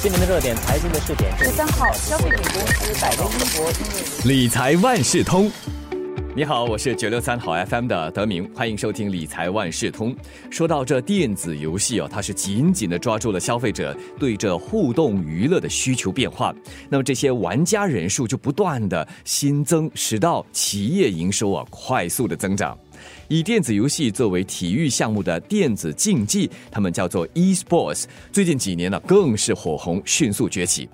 今年的热点财经的试点，十三号，消费品公司百威英博因为理财万事通。你好，我是九六三好 FM 的德明，欢迎收听理财万事通。说到这电子游戏哦，它是紧紧的抓住了消费者对这互动娱乐的需求变化，那么这些玩家人数就不断的新增，使到企业营收啊快速的增长。以电子游戏作为体育项目的电子竞技，他们叫做 e-sports。最近几年呢，更是火红，迅速崛起。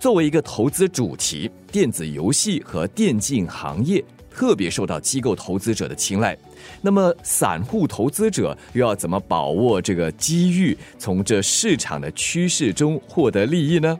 作为一个投资主题，电子游戏和电竞行业特别受到机构投资者的青睐。那么，散户投资者又要怎么把握这个机遇，从这市场的趋势中获得利益呢？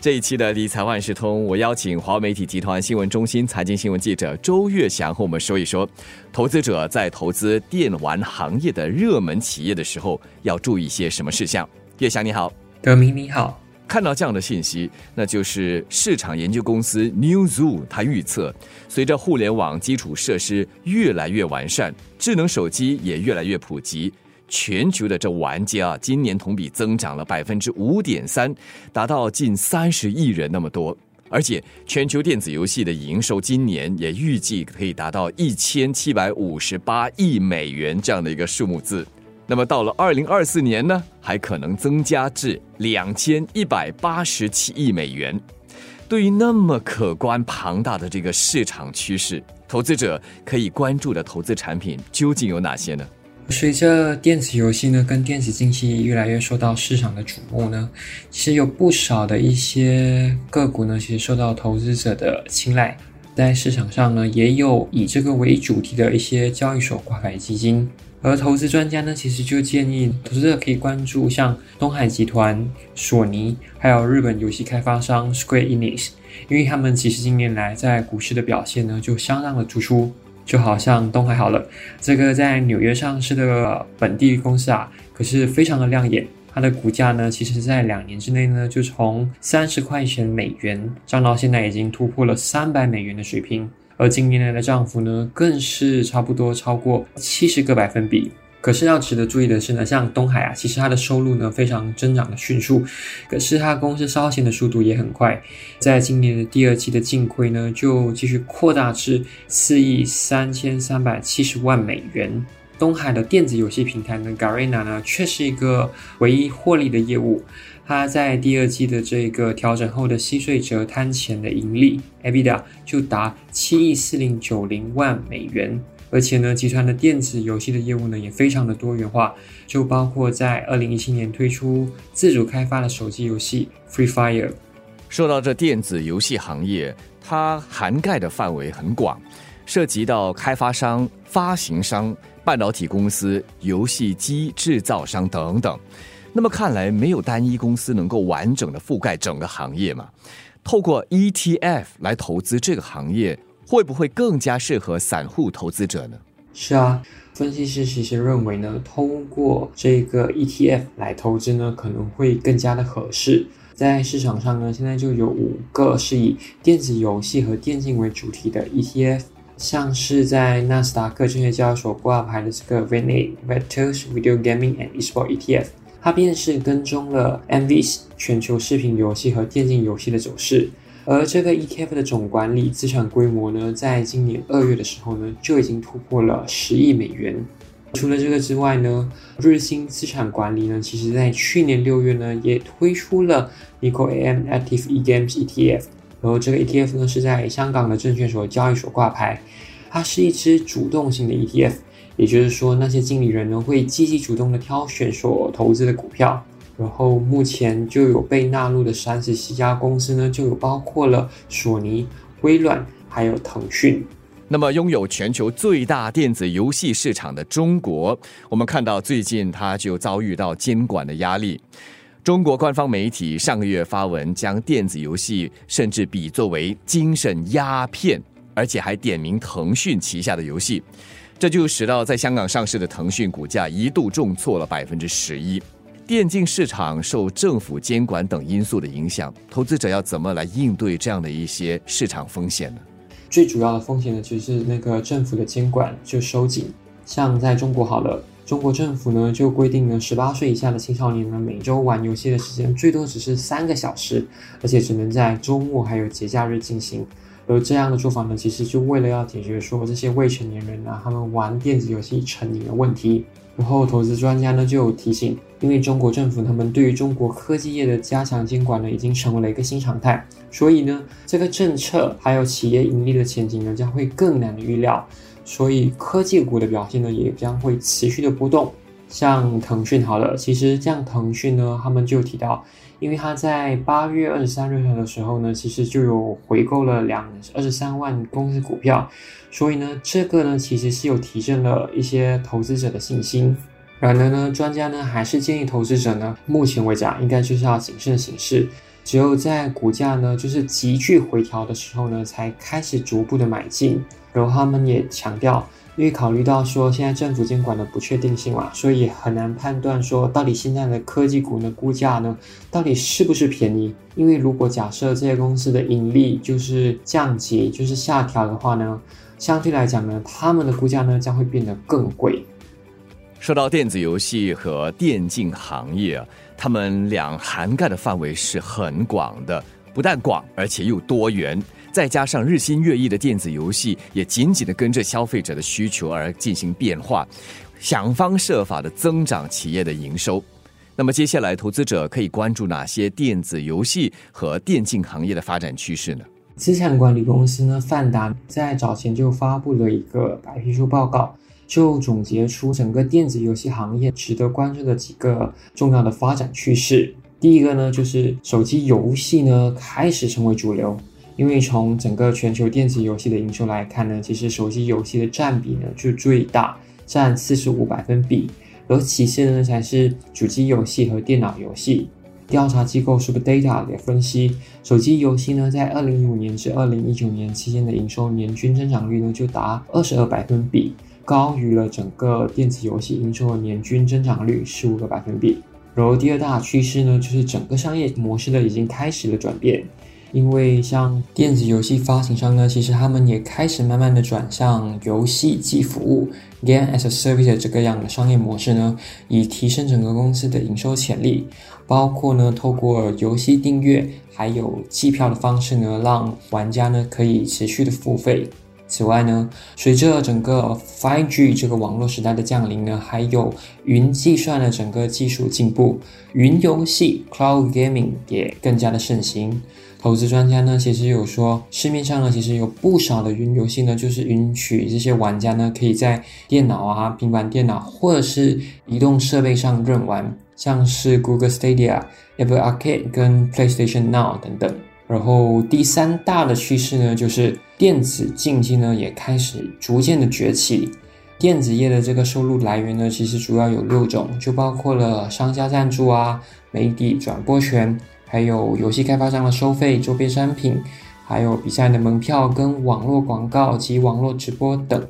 这一期的理财万事通，我邀请华媒体集团新闻中心财经新闻记者周月祥和我们说一说，投资者在投资电玩行业的热门企业的时候要注意些什么事项。月祥你好，德明你好，看到这样的信息，那就是市场研究公司 Newzoo 它预测，随着互联网基础设施越来越完善，智能手机也越来越普及。全球的这玩家啊，今年同比增长了百分之五点三，达到近三十亿人那么多。而且，全球电子游戏的营收今年也预计可以达到一千七百五十八亿美元这样的一个数目字。那么，到了二零二四年呢，还可能增加至两千一百八十七亿美元。对于那么可观庞大的这个市场趋势，投资者可以关注的投资产品究竟有哪些呢？随着电子游戏呢跟电子竞技越来越受到市场的瞩目呢，其实有不少的一些个股呢，其实受到投资者的青睐。在市场上呢，也有以这个为主题的一些交易所挂牌基金。而投资专家呢，其实就建议投资者可以关注像东海集团、索尼，还有日本游戏开发商 Square Enix，因为他们其实近年来在股市的表现呢，就相当的突出。就好像东海好了，这个在纽约上市的本地公司啊，可是非常的亮眼。它的股价呢，其实在两年之内呢，就从三十块钱美元涨到现在已经突破了三百美元的水平，而近年来的涨幅呢，更是差不多超过七十个百分比。可是要值得注意的是呢，像东海啊，其实它的收入呢非常增长的迅速，可是它公司烧钱的速度也很快，在今年的第二季的净亏呢就继续扩大至四亿三千三百七十万美元。东海的电子游戏平台呢，Garena 呢却是一个唯一获利的业务，它在第二季的这个调整后的息税折摊前的盈利 EBITDA 就达七亿四零九零万美元。而且呢，集团的电子游戏的业务呢也非常的多元化，就包括在二零一七年推出自主开发的手机游戏 Free Fire。说到这电子游戏行业，它涵盖的范围很广，涉及到开发商、发行商、半导体公司、游戏机制造商等等。那么看来，没有单一公司能够完整的覆盖整个行业嘛？透过 ETF 来投资这个行业。会不会更加适合散户投资者呢？是啊，分析师其实认为呢，通过这个 ETF 来投资呢，可能会更加的合适。在市场上呢，现在就有五个是以电子游戏和电竞为主题的 ETF，像是在纳斯达克证券交易所挂牌的这个 VNA Vectors Video Gaming and Esport ETF，它便是跟踪了 MVS 全球视频游戏和电竞游戏的走势。而这个 ETF 的总管理资产规模呢，在今年二月的时候呢，就已经突破了十亿美元。除了这个之外呢，日兴资产管理呢，其实在去年六月呢，也推出了 NikoAM Active eGames ETF。然后这个 ETF 呢，是在香港的证券所交易所挂牌，它是一支主动型的 ETF，也就是说，那些经理人呢，会积极主动的挑选所投资的股票。然后目前就有被纳入的三十七家公司呢，就有包括了索尼、微软还有腾讯。那么拥有全球最大电子游戏市场的中国，我们看到最近它就遭遇到监管的压力。中国官方媒体上个月发文，将电子游戏甚至比作为精神鸦片，而且还点名腾讯旗下的游戏，这就使到在香港上市的腾讯股价一度重挫了百分之十一。电竞市场受政府监管等因素的影响，投资者要怎么来应对这样的一些市场风险呢？最主要的风险呢，就是那个政府的监管就收紧。像在中国好了，中国政府呢就规定呢，十八岁以下的青少年呢每周玩游戏的时间最多只是三个小时，而且只能在周末还有节假日进行。而这样的做法呢，其实就为了要解决说这些未成年人呢，他们玩电子游戏成瘾的问题。然后投资专家呢就有提醒，因为中国政府他们对于中国科技业的加强监管呢，已经成为了一个新常态，所以呢，这个政策还有企业盈利的前景呢，将会更难预料。所以科技股的表现呢，也将会持续的波动。像腾讯好了，其实像腾讯呢，他们就提到，因为他在八月二十三日的时候呢，其实就有回购了两二十三万公司股票，所以呢，这个呢其实是有提振了一些投资者的信心。然而呢，专家呢还是建议投资者呢，目前为止啊，应该就是要谨慎行事，只有在股价呢就是急剧回调的时候呢，才开始逐步的买进。然后他们也强调。因为考虑到说现在政府监管的不确定性嘛，所以很难判断说到底现在的科技股呢估价呢到底是不是便宜？因为如果假设这些公司的盈利就是降级，就是下调的话呢，相对来讲呢，他们的估价呢将会变得更贵。说到电子游戏和电竞行业，他们俩涵盖的范围是很广的，不但广，而且又多元。再加上日新月异的电子游戏，也紧紧的跟着消费者的需求而进行变化，想方设法的增长企业的营收。那么接下来，投资者可以关注哪些电子游戏和电竞行业的发展趋势呢？资产管理公司呢，范达在早前就发布了一个白皮书报告，就总结出整个电子游戏行业值得关注的几个重要的发展趋势。第一个呢，就是手机游戏呢开始成为主流。因为从整个全球电子游戏的营收来看呢，其实手机游戏的占比呢就最大，占四十五百分比，而其次呢才是主机游戏和电脑游戏。调查机构 SuperData 也分析，手机游戏呢在二零一五年至二零一九年期间的营收年均增长率呢就达二十二百分比，高于了整个电子游戏营收的年均增长率十五个百分比。然后第二大趋势呢就是整个商业模式呢已经开始了转变。因为像电子游戏发行商呢，其实他们也开始慢慢的转向游戏即服务 （Game as a Service） 这个样的商业模式呢，以提升整个公司的营收潜力。包括呢，透过游戏订阅还有季票的方式呢，让玩家呢可以持续的付费。此外呢，随着整个 5G 这个网络时代的降临呢，还有云计算的整个技术进步，云游戏 （Cloud Gaming） 也更加的盛行。投资专家呢，其实有说，市面上呢，其实有不少的云游戏呢，就是允许这些玩家呢，可以在电脑啊、平板电脑或者是移动设备上任玩，像是 Google Stadia、Apple Arcade 跟 PlayStation Now 等等。然后第三大的趋势呢，就是电子竞技呢，也开始逐渐的崛起。电子业的这个收入来源呢，其实主要有六种，就包括了商家赞助啊、媒体转播权。还有游戏开发商的收费、周边商品，还有比赛的门票跟网络广告及网络直播等。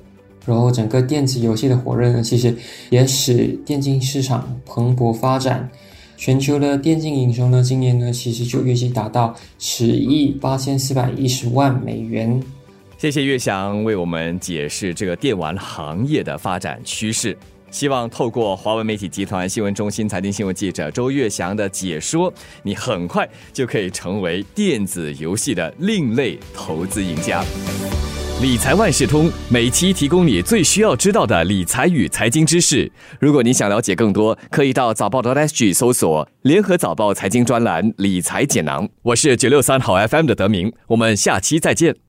然后整个电子游戏的火热呢，其实也使电竞市场蓬勃发展。全球的电竞营收呢，今年呢其实就预计达到十亿八千四百一十万美元。谢谢岳翔为我们解释这个电玩行业的发展趋势。希望透过华为媒体集团新闻中心财经新闻记者周月祥的解说，你很快就可以成为电子游戏的另类投资赢家。理财万事通每期提供你最需要知道的理财与财经知识。如果你想了解更多，可以到早报的 SG 搜索联合早报财经专栏理财解囊。我是九六三好 FM 的德明，我们下期再见。